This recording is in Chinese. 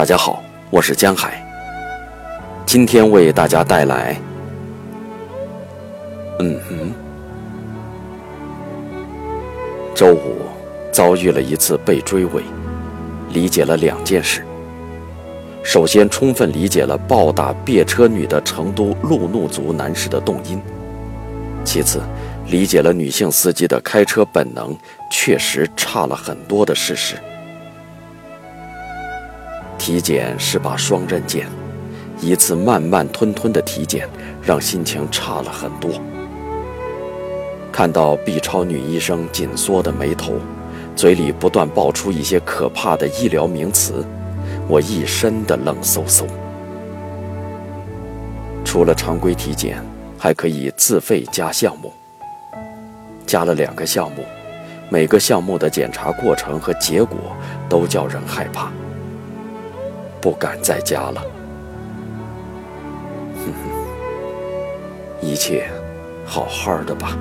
大家好，我是江海。今天为大家带来，嗯哼，周五遭遇了一次被追尾，理解了两件事。首先，充分理解了暴打别车女的成都路怒族男士的动因；其次，理解了女性司机的开车本能确实差了很多的事实。体检是把双刃剑，一次慢慢吞吞的体检让心情差了很多。看到 B 超女医生紧缩的眉头，嘴里不断爆出一些可怕的医疗名词。我一身的冷飕飕。除了常规体检，还可以自费加项目。加了两个项目，每个项目的检查过程和结果都叫人害怕，不敢再加了。哼哼，一切好好的吧。